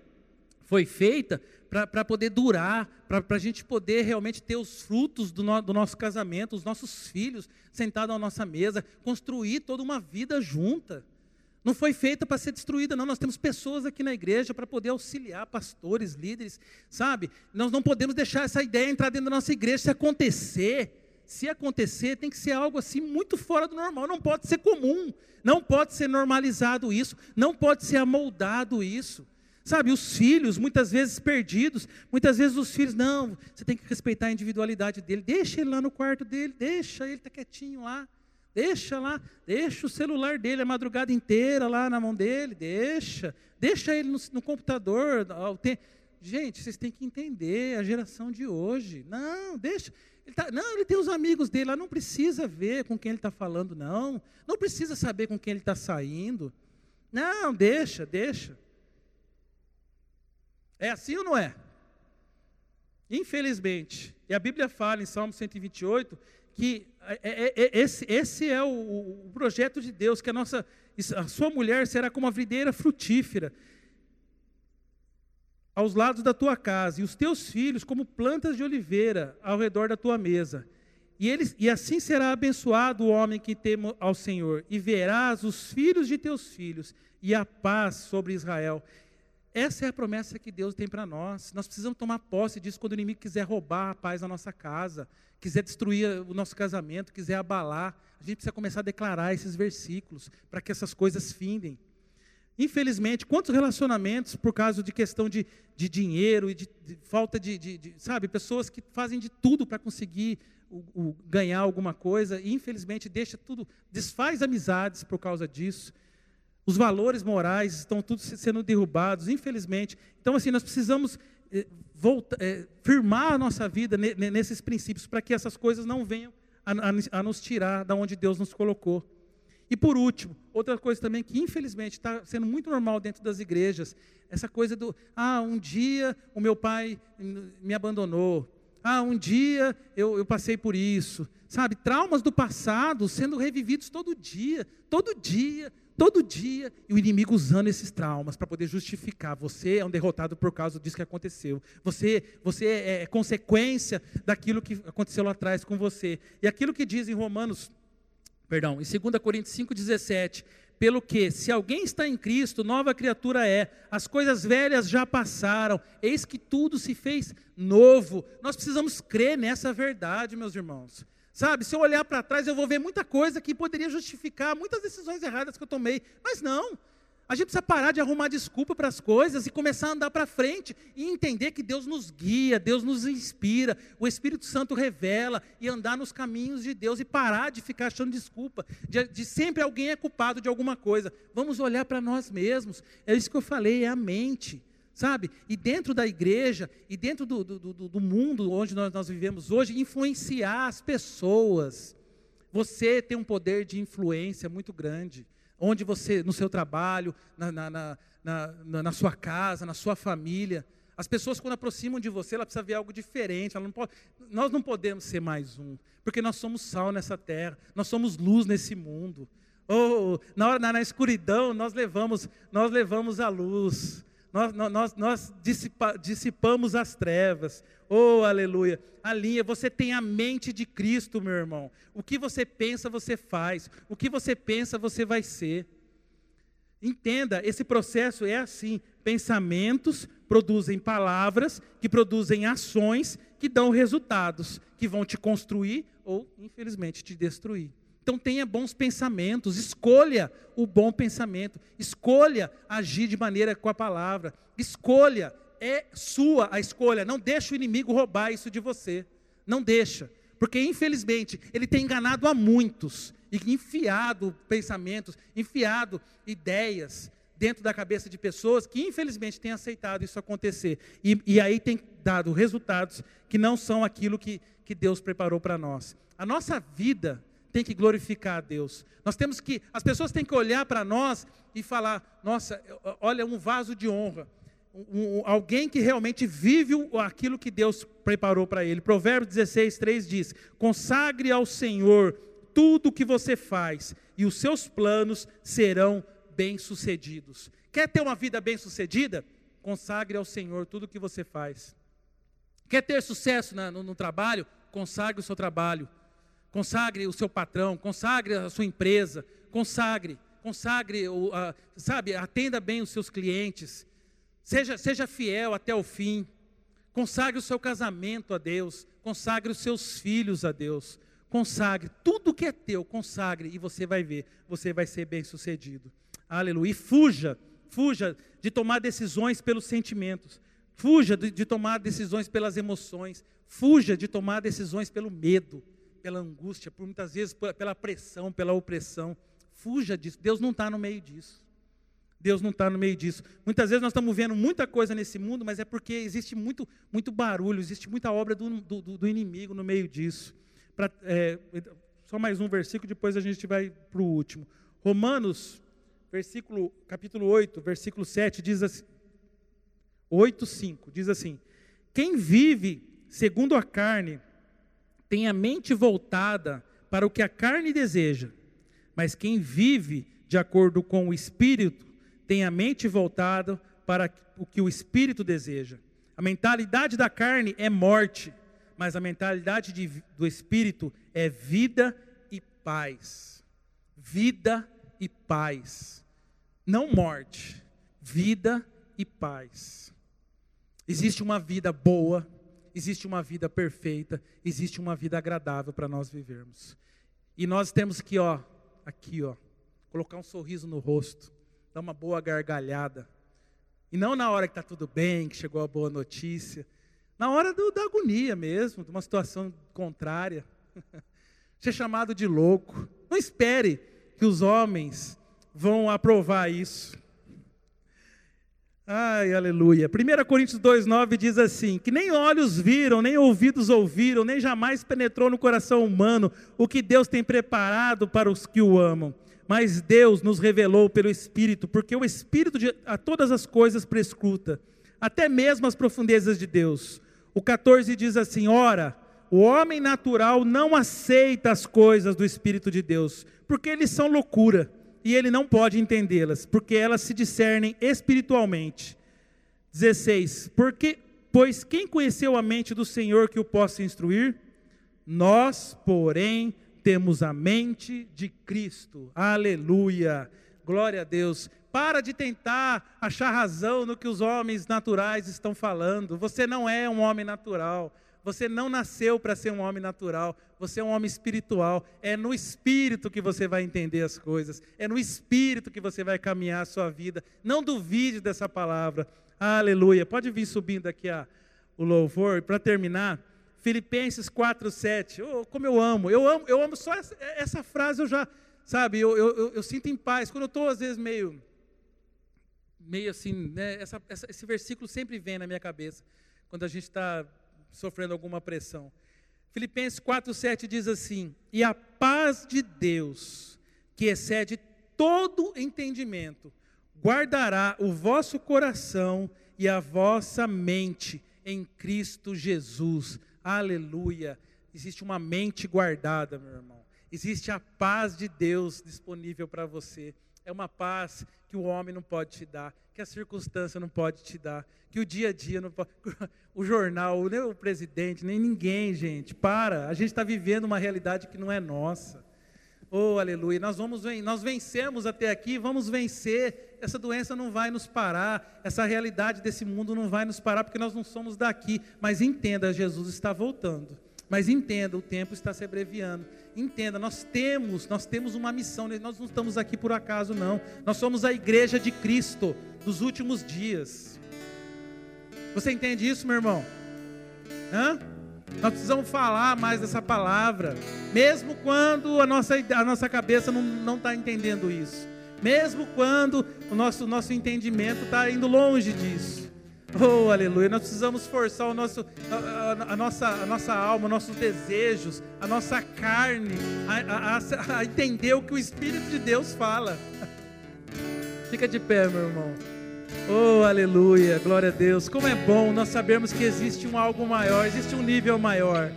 foi feita para poder durar, para a gente poder realmente ter os frutos do, no, do, nosso casamento, os nossos filhos sentados à nossa mesa, construir toda uma vida junta. Não foi feita para ser destruída, não. Nós temos pessoas aqui na igreja para poder auxiliar pastores, líderes, sabe? Nós não podemos deixar essa ideia entrar dentro da nossa igreja. Se acontecer, se acontecer, tem que ser algo assim muito fora do normal. Não pode ser comum, não pode ser normalizado isso, não pode ser amoldado isso. Sabe, os filhos, muitas vezes perdidos, muitas vezes os filhos, não, você tem que respeitar a individualidade dele, deixa ele lá no quarto dele, deixa ele tá quietinho lá, deixa lá, deixa o celular dele a madrugada inteira lá na mão dele, deixa, deixa ele no, no computador. Tem... Gente, vocês têm que entender a geração de hoje. Não, deixa. Ele tá, não, ele tem os amigos dele lá, não precisa ver com quem ele está falando, não. Não precisa saber com quem ele está saindo. Não, deixa, deixa. É assim ou não é? Infelizmente. E a Bíblia fala em Salmo 128 que é, é, é, esse, esse é o, o, projeto de Deus, que a, nossa, a sua mulher será como a videira frutífera aos lados da tua casa, e os teus filhos como plantas de oliveira ao redor da tua mesa. E, eles, e assim será abençoado o homem que teme ao Senhor, e verás os filhos de teus filhos, e a paz sobre Israel. Essa é a promessa que Deus tem para nós. Nós precisamos tomar posse disso quando o inimigo quiser roubar a paz da nossa casa, quiser destruir o nosso casamento, quiser abalar. A gente precisa começar a declarar esses versículos para que essas coisas findem. Infelizmente, quantos relacionamentos, por causa de questão de, de dinheiro e de, de falta de, de, sabe, pessoas que fazem de tudo para conseguir o, o, ganhar alguma coisa, e infelizmente deixa tudo, desfaz amizades por causa disso os valores morais estão todos sendo derrubados, infelizmente. Então, assim, nós precisamos eh, voltar, eh, firmar a nossa vida nesses princípios para que essas coisas não venham a, a, a, nos tirar da onde Deus nos colocou. E por último, outra coisa também que infelizmente está sendo muito normal dentro das igrejas, essa coisa do, ah, um dia o meu pai me abandonou, ah, um dia eu, eu passei por isso, sabe? Traumas do passado sendo revividos todo dia, todo dia, todo dia, e o inimigo usando esses traumas para poder justificar. Você é um derrotado por causa disso que aconteceu. Você, você é, é consequência daquilo que aconteceu lá atrás com você. E aquilo que diz em Romanos, perdão, em 2 Coríntios 5,17, pelo que, se alguém está em Cristo, nova criatura é, as coisas velhas já passaram, eis que tudo se fez novo. Nós precisamos crer nessa verdade, meus irmãos. Sabe, se eu olhar para trás, eu vou ver muita coisa que poderia justificar muitas decisões erradas que eu tomei. Mas não. A gente precisa parar de arrumar desculpa para as coisas e começar a andar para frente e entender que Deus nos guia, Deus nos inspira, o Espírito Santo revela e andar nos caminhos de Deus e parar de ficar achando desculpa, de, de sempre alguém é culpado de alguma coisa. Vamos olhar para nós mesmos. É isso que eu falei, é a mente sabe? E dentro da igreja, e dentro do, do, do, do mundo onde nós, nós vivemos hoje, influenciar as pessoas. Você tem um poder de influência muito grande. Onde você, no seu trabalho, na, na, na, na, sua casa, na sua família, As pessoas, quando aproximam de você, ela precisa ver algo diferente. Não pode, nós não podemos ser mais um, porque nós somos sal nessa terra, nós somos luz nesse mundo. Oh, na, hora, na, na escuridão, nós levamos, nós levamos a luz, nós, nós, nós dissipa, dissipamos as trevas. Oh, aleluia. A linha, você tem a mente de Cristo, meu irmão. O que você pensa, você faz. O que você pensa, você vai ser. Entenda, esse processo é assim: pensamentos produzem palavras, que produzem ações que dão resultados, que vão te construir ou, infelizmente, te destruir. Então tenha bons pensamentos, escolha o bom pensamento, escolha agir de maneira com a palavra, escolha, é sua a escolha, não deixa o inimigo roubar isso de você, não deixa, porque infelizmente ele tem enganado a muitos, e enfiado pensamentos, enfiado ideias dentro da cabeça de pessoas que infelizmente têm aceitado isso acontecer. E, e aí tem dado resultados que não são aquilo que, que Deus preparou para nós. A nossa vida tem que glorificar a Deus. Nós temos que, as pessoas têm que olhar para nós e falar: nossa, olha, um vaso de honra. Um, alguém que realmente vive aquilo que Deus preparou para ele. Provérbios 16, 3 diz: consagre ao Senhor tudo o que você faz e os seus planos serão bem-sucedidos. Quer ter uma vida bem-sucedida? Consagre ao Senhor tudo o que você faz. Quer ter sucesso na, no, no trabalho? Consagre o seu trabalho. Consagre o seu patrão, consagre a sua empresa, consagre, consagre, sabe, atenda bem os seus clientes, seja, seja fiel até o fim, consagre o seu casamento a Deus, consagre os seus filhos a Deus, Consagre tudo que é teu, consagre e você vai ver, você vai ser bem-sucedido. Aleluia. E fuja, fuja de tomar decisões pelos sentimentos. Fuja de, de, tomar decisões pelas emoções. Fuja de tomar decisões pelo medo, pela angústia, por muitas vezes pela pressão, pela opressão. Fuja disso. Deus não está no meio disso. Deus não está no meio disso. Muitas vezes nós estamos vendo muita coisa nesse mundo, mas é porque existe muito, muito barulho, existe muita obra do, do, do inimigo no meio disso. Pra, é, só mais um versículo, depois a gente vai para o último. Romanos, versículo, capítulo 8, versículo 7, diz assim, 8, 5, diz assim, quem vive segundo a carne, tem a mente voltada para o que a carne deseja, mas quem vive de acordo com o Espírito, tem a mente voltada para o que o Espírito deseja. A mentalidade da carne é morte, mas a mentalidade de, do Espírito é vida e paz. Vida e paz. Não morte, vida e paz. Existe uma vida boa, existe uma vida perfeita, existe uma vida agradável para nós vivermos. E nós temos que, ó, aqui, ó, colocar um sorriso no rosto, dar uma boa gargalhada. E não na hora que está tudo bem, que chegou a boa notícia, na hora do, da agonia mesmo, de uma situação contrária. Ser chamado de louco. Não espere que os homens vão aprovar isso. Ai, aleluia. 1 Coríntios 2,9 diz assim: Que nem olhos viram, nem ouvidos ouviram, nem jamais penetrou no coração humano o que Deus tem preparado para os que o amam. Mas Deus nos revelou pelo Espírito, porque o Espírito de, a todas as coisas prescruta, até mesmo as profundezas de Deus. O 14 diz assim: Ora, o homem natural não aceita as coisas do Espírito de Deus, porque eles são loucura, e ele não pode entendê-las, porque elas se discernem espiritualmente. 16: Porque, pois quem conheceu a mente do Senhor que o possa instruir? Nós, porém, temos a mente de Cristo. Aleluia. Glória a Deus. Para de tentar achar razão no que os homens naturais estão falando. Você não é um homem natural. Você não nasceu para ser um homem natural. Você é um homem espiritual. É no espírito que você vai entender as coisas. É no espírito que você vai caminhar a sua vida. Não duvide dessa palavra. Aleluia. Pode vir subindo aqui a, o louvor. Para terminar, Filipenses 4, 7. Oh, como eu amo. Eu amo, eu amo só essa, essa frase, eu já, sabe, eu, eu, eu, eu sinto em paz. Quando eu estou, às vezes, meio meio assim, né, essa, essa, esse versículo sempre vem na minha cabeça quando a gente está sofrendo alguma pressão. Filipenses 4,7 diz assim: E a paz de Deus, que excede todo entendimento, guardará o vosso coração e a vossa mente em Cristo Jesus. Aleluia. Existe uma mente guardada, meu irmão. Existe a paz de Deus disponível para você. É uma paz que o homem não pode te dar, que a circunstância não pode te dar, que o dia a dia não pode. O jornal, nem o presidente, nem ninguém, gente. Para. A gente está vivendo uma realidade que não é nossa. Oh, aleluia. Nós vamos nós vencemos até aqui, vamos vencer. Essa doença não vai nos parar, essa realidade desse mundo não vai nos parar porque nós não somos daqui, mas entenda, Jesus está voltando. Mas entenda, o tempo está se abreviando. Entenda, nós temos, nós temos uma missão, nós não estamos aqui por acaso não. Nós somos a igreja de Cristo dos últimos dias. Você entende isso, meu irmão? Hã? Nós precisamos falar mais dessa palavra, mesmo quando a nossa, a nossa cabeça não está entendendo isso, mesmo quando o nosso, nosso entendimento está indo longe disso. Oh, aleluia. Nós precisamos forçar o nosso, a, a, a nossa, a nossa alma, nossos desejos, a nossa carne, a, a, a entender o que o Espírito de Deus fala. Fica de pé, meu irmão. Oh, aleluia, glória a Deus. Como é bom nós sabermos que existe um algo maior, existe um nível maior.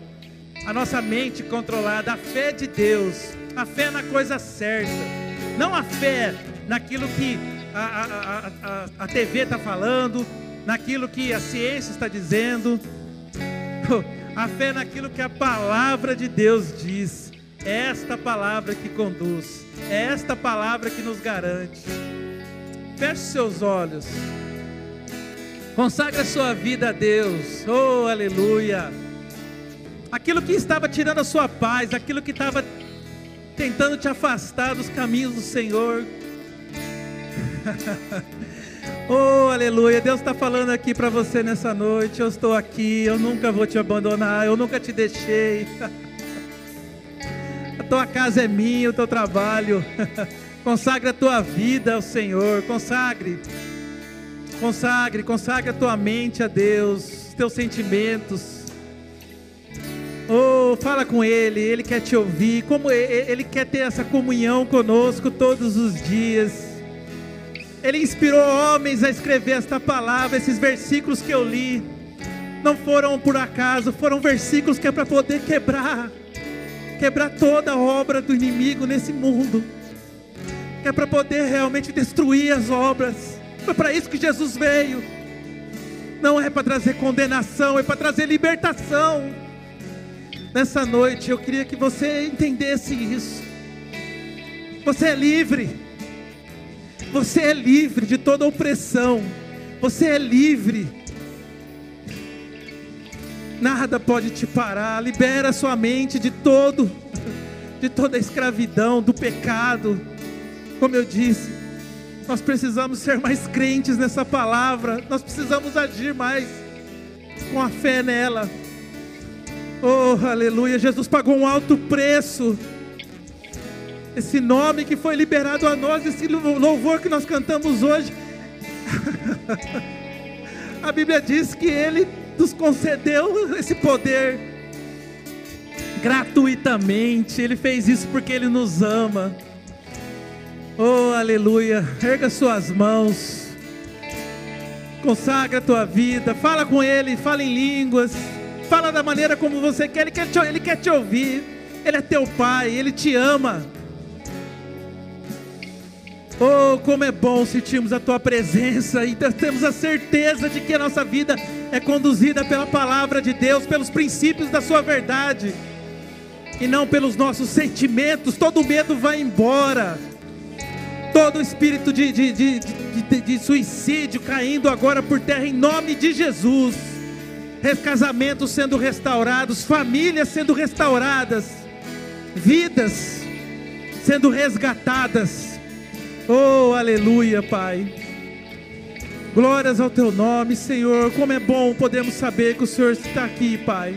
A nossa mente controlada, a fé de Deus, a fé na coisa certa, não a fé naquilo que a, a, a, a TV está falando, naquilo que a ciência está dizendo, a fé naquilo que a palavra de Deus diz. É esta palavra que conduz, é esta palavra que nos garante. Feche seus olhos. Consagre a sua vida a Deus. Oh, aleluia. Aquilo que estava tirando a sua paz, aquilo que estava tentando te afastar dos caminhos do Senhor. oh, aleluia. Deus está falando aqui para você nessa noite. Eu estou aqui, eu nunca vou te abandonar, eu nunca te deixei. a tua casa é minha, o teu trabalho. Consagre a tua vida ao Senhor. Consagre. Consagre, consagre a tua mente a Deus, teus sentimentos. Oh, fala com Ele, Ele quer te ouvir. Como Ele quer ter essa comunhão conosco todos os dias. Ele inspirou homens a escrever esta palavra, esses versículos que eu li. Não foram por acaso, foram versículos que é para poder quebrar, quebrar toda a obra do inimigo nesse mundo é para poder realmente destruir as obras. Foi para isso que Jesus veio. Não é para trazer condenação, é para trazer libertação. Nessa noite eu queria que você entendesse isso. Você é livre. Você é livre de toda opressão. Você é livre. Nada pode te parar. Libera sua mente de todo de toda a escravidão, do pecado como eu disse, nós precisamos ser mais crentes nessa palavra, nós precisamos agir mais com a fé nela. Oh, aleluia! Jesus pagou um alto preço. Esse nome que foi liberado a nós, esse louvor que nós cantamos hoje. a Bíblia diz que Ele nos concedeu esse poder gratuitamente. Ele fez isso porque Ele nos ama. Oh, aleluia. Erga suas mãos. Consagra a tua vida. Fala com Ele. Fala em línguas. Fala da maneira como você quer. Ele quer te, ele quer te ouvir. Ele é teu Pai. Ele te ama. Oh, como é bom sentirmos a tua presença e temos a certeza de que a nossa vida é conduzida pela palavra de Deus, pelos princípios da sua verdade e não pelos nossos sentimentos. Todo medo vai embora todo espírito de, de, de, de, suicídio caindo agora por terra em nome de Jesus. Casamentos sendo restaurados, famílias sendo restauradas, vidas sendo resgatadas. Oh, aleluia, Pai. Glórias ao teu nome, Senhor. Como é bom podermos saber que o Senhor está aqui, Pai.